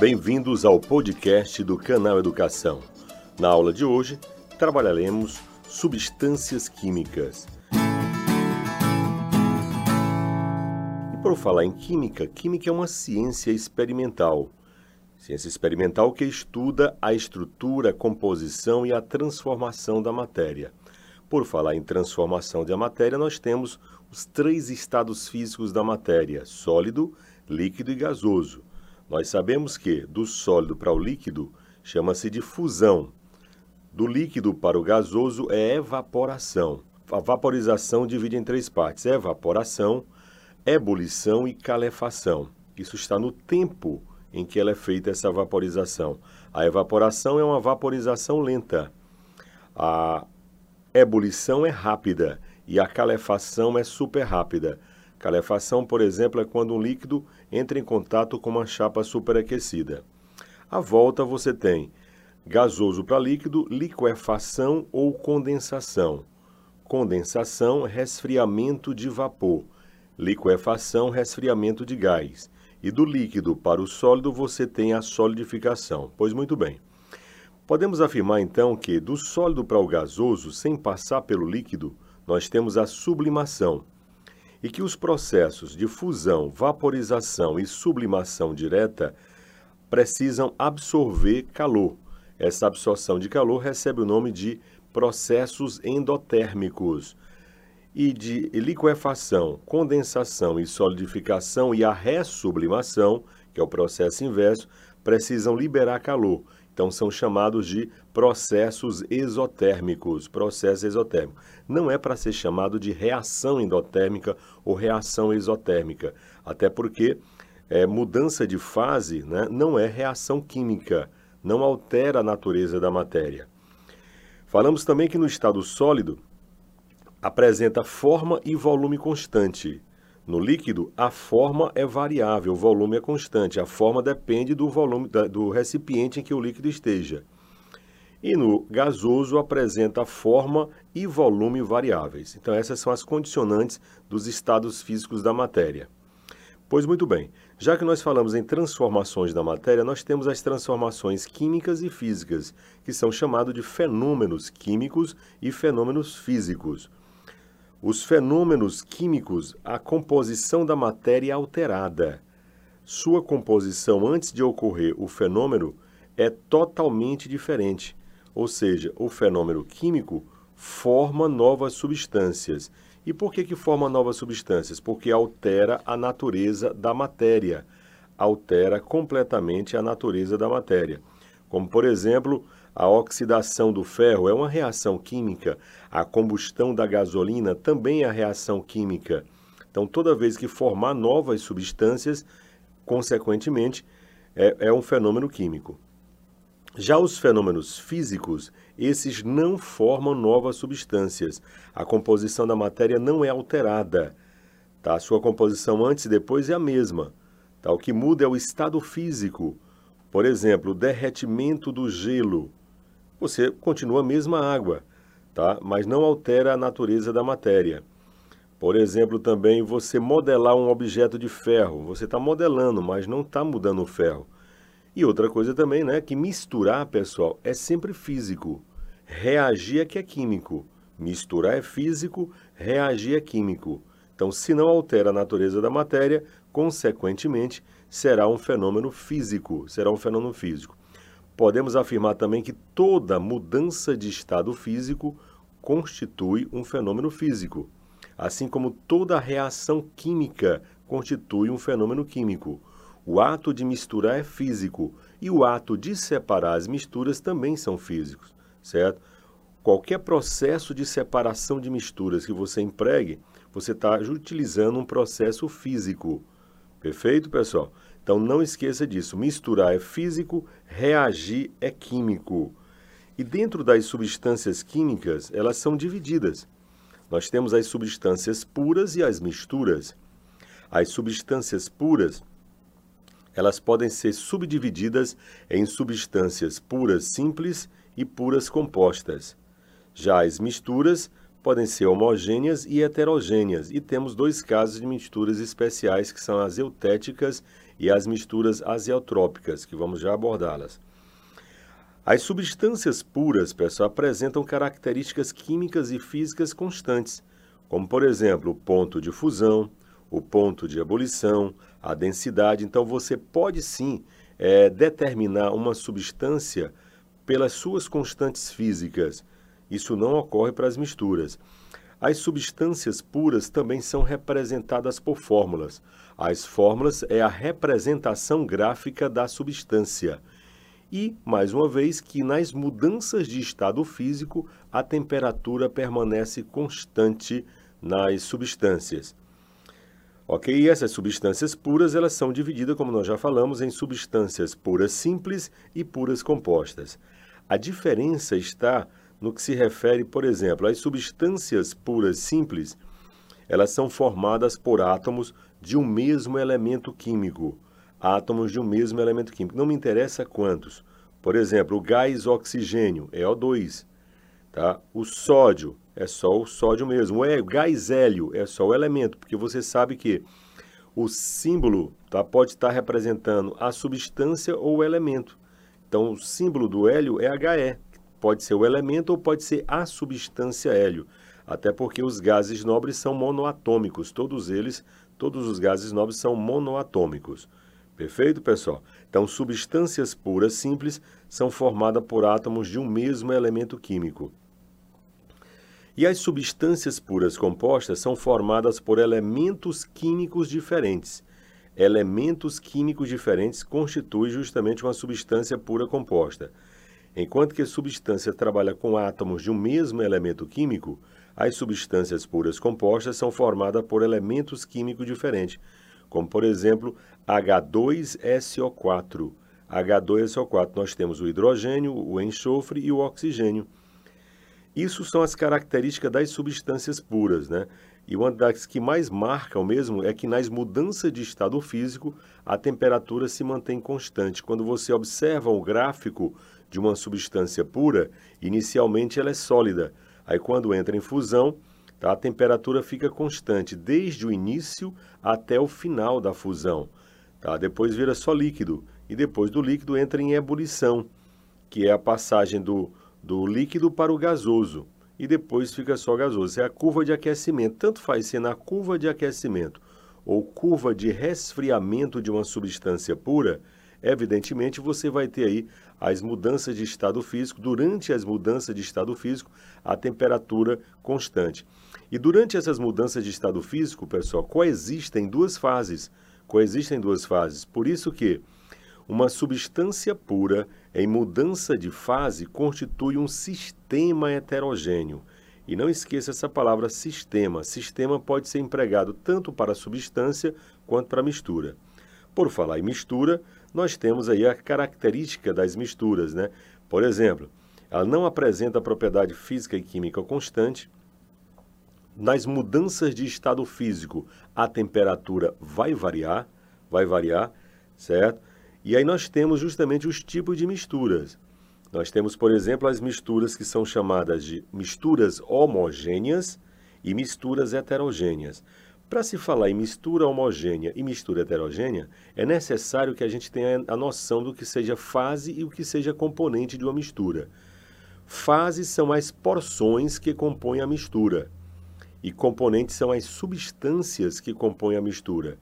Bem-vindos ao podcast do Canal Educação. Na aula de hoje, trabalharemos substâncias químicas. E por falar em química, química é uma ciência experimental. Ciência experimental que estuda a estrutura, a composição e a transformação da matéria. Por falar em transformação da matéria, nós temos os três estados físicos da matéria: sólido, líquido e gasoso. Nós sabemos que do sólido para o líquido chama-se de fusão. Do líquido para o gasoso é evaporação. A vaporização divide em três partes: evaporação, ebulição e calefação. Isso está no tempo em que ela é feita essa vaporização. A evaporação é uma vaporização lenta. A ebulição é rápida e a calefação é super rápida. Calefação, por exemplo, é quando um líquido entra em contato com uma chapa superaquecida. À volta você tem gasoso para líquido, liquefação ou condensação. Condensação, resfriamento de vapor. Liquefação, resfriamento de gás. E do líquido para o sólido você tem a solidificação. Pois muito bem. Podemos afirmar então que do sólido para o gasoso, sem passar pelo líquido, nós temos a sublimação. E que os processos de fusão, vaporização e sublimação direta precisam absorver calor. Essa absorção de calor recebe o nome de processos endotérmicos. E de liquefação, condensação e solidificação e a ressublimação, que é o processo inverso, precisam liberar calor então são chamados de processos exotérmicos, processo exotérmico. Não é para ser chamado de reação endotérmica ou reação exotérmica, até porque é, mudança de fase né, não é reação química, não altera a natureza da matéria. Falamos também que no estado sólido apresenta forma e volume constante. No líquido, a forma é variável, o volume é constante. A forma depende do volume do recipiente em que o líquido esteja. E no gasoso apresenta forma e volume variáveis. Então essas são as condicionantes dos estados físicos da matéria. Pois muito bem, já que nós falamos em transformações da matéria, nós temos as transformações químicas e físicas, que são chamados de fenômenos químicos e fenômenos físicos. Os fenômenos químicos, a composição da matéria alterada. Sua composição antes de ocorrer o fenômeno é totalmente diferente. Ou seja, o fenômeno químico forma novas substâncias. E por que, que forma novas substâncias? Porque altera a natureza da matéria, altera completamente a natureza da matéria. Como, por exemplo, a oxidação do ferro é uma reação química, a combustão da gasolina também é reação química. Então, toda vez que formar novas substâncias, consequentemente, é, é um fenômeno químico. Já os fenômenos físicos, esses não formam novas substâncias. A composição da matéria não é alterada. Tá? A sua composição antes e depois é a mesma. Tá? O que muda é o estado físico. Por exemplo, o derretimento do gelo você continua a mesma água, tá? mas não altera a natureza da matéria. Por exemplo, também você modelar um objeto de ferro. Você está modelando, mas não está mudando o ferro. E outra coisa também, né? Que misturar, pessoal, é sempre físico. Reagir é que é químico. Misturar é físico, reagir é químico. Então, se não altera a natureza da matéria, consequentemente, será um fenômeno físico. Será um fenômeno físico. Podemos afirmar também que toda mudança de estado físico constitui um fenômeno físico, assim como toda reação química constitui um fenômeno químico. O ato de misturar é físico e o ato de separar as misturas também são físicos, certo? Qualquer processo de separação de misturas que você empregue, você está utilizando um processo físico. Perfeito, pessoal? Então não esqueça disso. Misturar é físico, reagir é químico. E dentro das substâncias químicas, elas são divididas. Nós temos as substâncias puras e as misturas. As substâncias puras, elas podem ser subdivididas em substâncias puras simples e puras compostas. Já as misturas podem ser homogêneas e heterogêneas, e temos dois casos de misturas especiais, que são as eutéticas e as misturas azeotrópicas, que vamos já abordá-las. As substâncias puras, pessoal, apresentam características químicas e físicas constantes, como, por exemplo, o ponto de fusão, o ponto de ebulição, a densidade. Então, você pode sim é, determinar uma substância pelas suas constantes físicas. Isso não ocorre para as misturas. As substâncias puras também são representadas por fórmulas. As fórmulas é a representação gráfica da substância. E, mais uma vez, que nas mudanças de estado físico, a temperatura permanece constante nas substâncias. Ok? E essas substâncias puras, elas são divididas, como nós já falamos, em substâncias puras simples e puras compostas. A diferença está no que se refere, por exemplo, às substâncias puras simples, elas são formadas por átomos de um mesmo elemento químico. Átomos de um mesmo elemento químico. Não me interessa quantos. Por exemplo, o gás oxigênio é O2. Tá? O sódio é só o sódio mesmo. O gás hélio é só o elemento, porque você sabe que o símbolo tá, pode estar representando a substância ou o elemento. Então, o símbolo do hélio é HE, Pode ser o elemento ou pode ser a substância hélio, até porque os gases nobres são monoatômicos, todos eles, todos os gases nobres são monoatômicos. Perfeito, pessoal? Então, substâncias puras simples são formadas por átomos de um mesmo elemento químico. E as substâncias puras compostas são formadas por elementos químicos diferentes. Elementos químicos diferentes constituem justamente uma substância pura composta. Enquanto que a substância trabalha com átomos de um mesmo elemento químico, as substâncias puras compostas são formadas por elementos químicos diferentes, como por exemplo H2SO4. H2SO4, nós temos o hidrogênio, o enxofre e o oxigênio. Isso são as características das substâncias puras, né? E uma das que mais marcam mesmo é que nas mudanças de estado físico, a temperatura se mantém constante. Quando você observa o gráfico de uma substância pura, inicialmente ela é sólida. Aí quando entra em fusão, tá, a temperatura fica constante desde o início até o final da fusão. Tá? Depois vira só líquido e depois do líquido entra em ebulição, que é a passagem do, do líquido para o gasoso e depois fica só gasoso. É a curva de aquecimento. Tanto faz ser na curva de aquecimento ou curva de resfriamento de uma substância pura, evidentemente você vai ter aí as mudanças de estado físico, durante as mudanças de estado físico, a temperatura constante. E durante essas mudanças de estado físico, pessoal, coexistem duas fases. Coexistem duas fases. Por isso que uma substância pura em mudança de fase constitui um sistema heterogêneo. E não esqueça essa palavra sistema. Sistema pode ser empregado tanto para substância quanto para mistura. Por falar em mistura, nós temos aí a característica das misturas, né? Por exemplo, ela não apresenta propriedade física e química constante. Nas mudanças de estado físico, a temperatura vai variar, vai variar, certo? E aí nós temos justamente os tipos de misturas. Nós temos, por exemplo, as misturas que são chamadas de misturas homogêneas e misturas heterogêneas. Para se falar em mistura homogênea e mistura heterogênea, é necessário que a gente tenha a noção do que seja fase e o que seja componente de uma mistura. Fases são as porções que compõem a mistura, e componentes são as substâncias que compõem a mistura.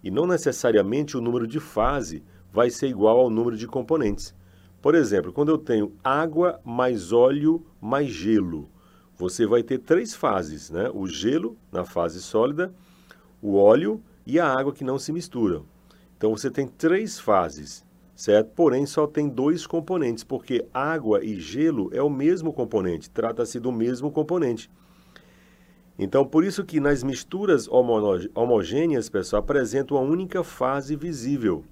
E não necessariamente o número de fase vai ser igual ao número de componentes. Por exemplo, quando eu tenho água mais óleo mais gelo, você vai ter três fases, né? O gelo na fase sólida, o óleo e a água que não se misturam. Então você tem três fases, certo? Porém só tem dois componentes, porque água e gelo é o mesmo componente, trata-se do mesmo componente. Então, por isso que nas misturas homogêneas, pessoal, apresenta uma única fase visível.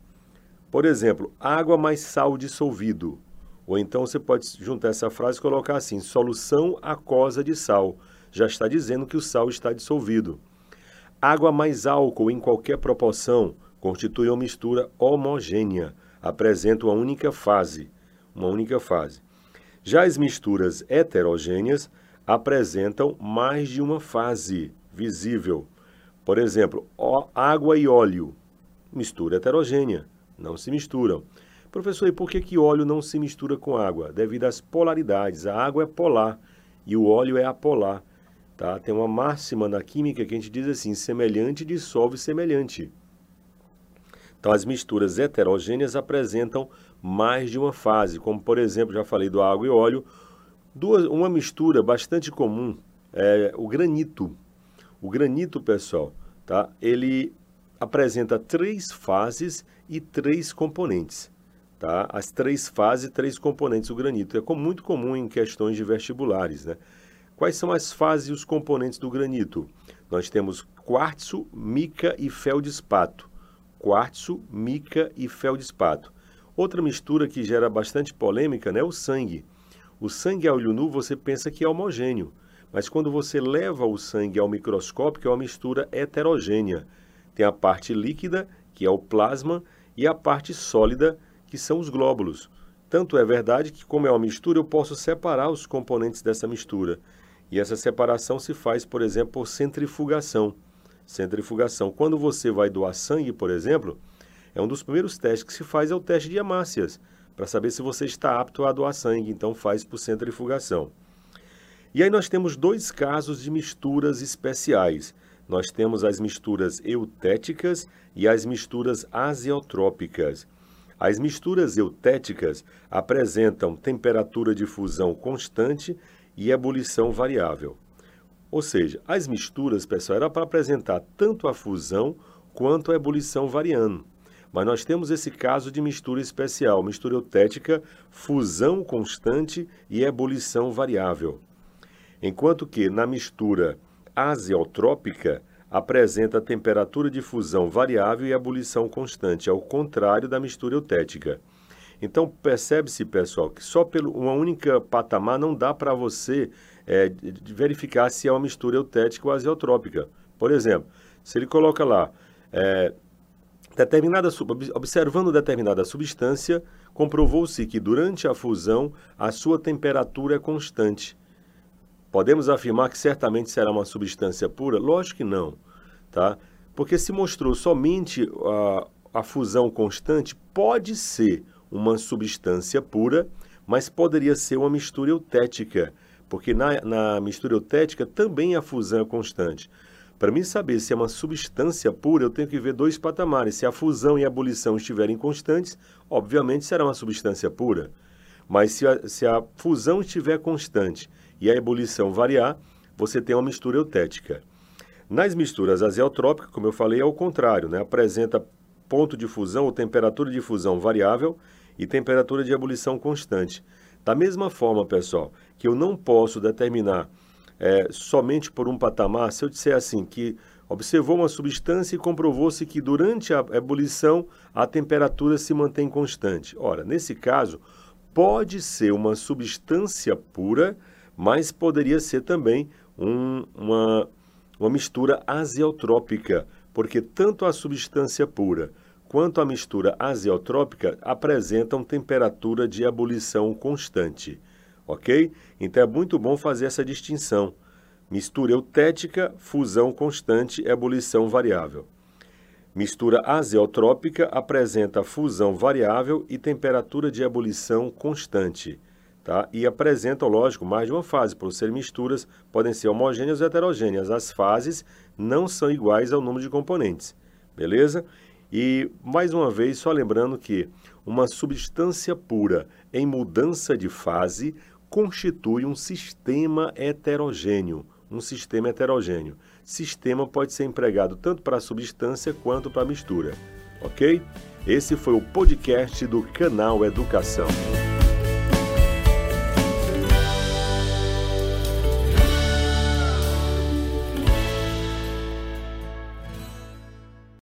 Por exemplo, água mais sal dissolvido. Ou então você pode juntar essa frase e colocar assim: solução aquosa de sal. Já está dizendo que o sal está dissolvido. Água mais álcool em qualquer proporção constitui uma mistura homogênea, apresenta uma única fase, uma única fase. Já as misturas heterogêneas apresentam mais de uma fase visível. Por exemplo, água e óleo, mistura heterogênea, não se misturam. Professor, e por que, que óleo não se mistura com água? Devido às polaridades. A água é polar e o óleo é apolar. Tá? Tem uma máxima na química que a gente diz assim: semelhante dissolve semelhante. Então, as misturas heterogêneas apresentam mais de uma fase, como por exemplo, já falei do água e óleo. Duas, uma mistura bastante comum é o granito. O granito, pessoal, tá? ele apresenta três fases e três componentes. Tá? As três fases e três componentes do granito. É muito comum em questões de vestibulares. Né? Quais são as fases e os componentes do granito? Nós temos quartzo, mica e feldespato. Quartzo, mica e feldespato. Outra mistura que gera bastante polêmica né, é o sangue. O sangue a olho nu você pensa que é homogêneo, mas quando você leva o sangue ao microscópio é uma mistura heterogênea. Tem a parte líquida, que é o plasma, e a parte sólida, que são os glóbulos. Tanto é verdade que, como é uma mistura, eu posso separar os componentes dessa mistura. E essa separação se faz, por exemplo, por centrifugação. Centrifugação. Quando você vai doar sangue, por exemplo, é um dos primeiros testes que se faz é o teste de hemácias, para saber se você está apto a doar sangue, então faz por centrifugação. E aí nós temos dois casos de misturas especiais. Nós temos as misturas eutéticas e as misturas azeotrópicas. As misturas eutéticas apresentam temperatura de fusão constante e ebulição variável. Ou seja, as misturas, pessoal, era para apresentar tanto a fusão quanto a ebulição variando. Mas nós temos esse caso de mistura especial, mistura eutética, fusão constante e ebulição variável. Enquanto que na mistura azeotrópica apresenta temperatura de fusão variável e ebulição constante, ao contrário da mistura eutética. Então percebe-se, pessoal, que só por uma única patamar não dá para você é, verificar se é uma mistura eutética ou azeotrópica. Por exemplo, se ele coloca lá é, Determinada, observando determinada substância, comprovou-se que durante a fusão a sua temperatura é constante. Podemos afirmar que certamente será uma substância pura? Lógico que não, tá? Porque se mostrou somente a, a fusão constante, pode ser uma substância pura, mas poderia ser uma mistura eutética, porque na, na mistura eutética também a fusão é constante. Para mim saber se é uma substância pura, eu tenho que ver dois patamares. Se a fusão e a ebulição estiverem constantes, obviamente será uma substância pura. Mas se a, se a fusão estiver constante e a ebulição variar, você tem uma mistura eutética. Nas misturas azeotrópicas, como eu falei, é o contrário, né? apresenta ponto de fusão ou temperatura de fusão variável e temperatura de ebulição constante. Da mesma forma, pessoal, que eu não posso determinar é, somente por um patamar, se eu disser assim, que observou uma substância e comprovou-se que durante a ebulição a temperatura se mantém constante. Ora, nesse caso, pode ser uma substância pura, mas poderia ser também um, uma, uma mistura azeotrópica, porque tanto a substância pura quanto a mistura azeotrópica apresentam temperatura de ebulição constante ok? Então é muito bom fazer essa distinção. Mistura eutética, fusão constante, ebulição variável. Mistura azeotrópica apresenta fusão variável e temperatura de ebulição constante. Tá? E apresentam, lógico, mais de uma fase. Por ser misturas, podem ser homogêneas ou heterogêneas. As fases não são iguais ao número de componentes. Beleza? E, mais uma vez, só lembrando que uma substância pura em mudança de fase constitui um sistema heterogêneo. Um sistema heterogêneo. Sistema pode ser empregado tanto para a substância quanto para a mistura. Ok? Esse foi o podcast do canal Educação.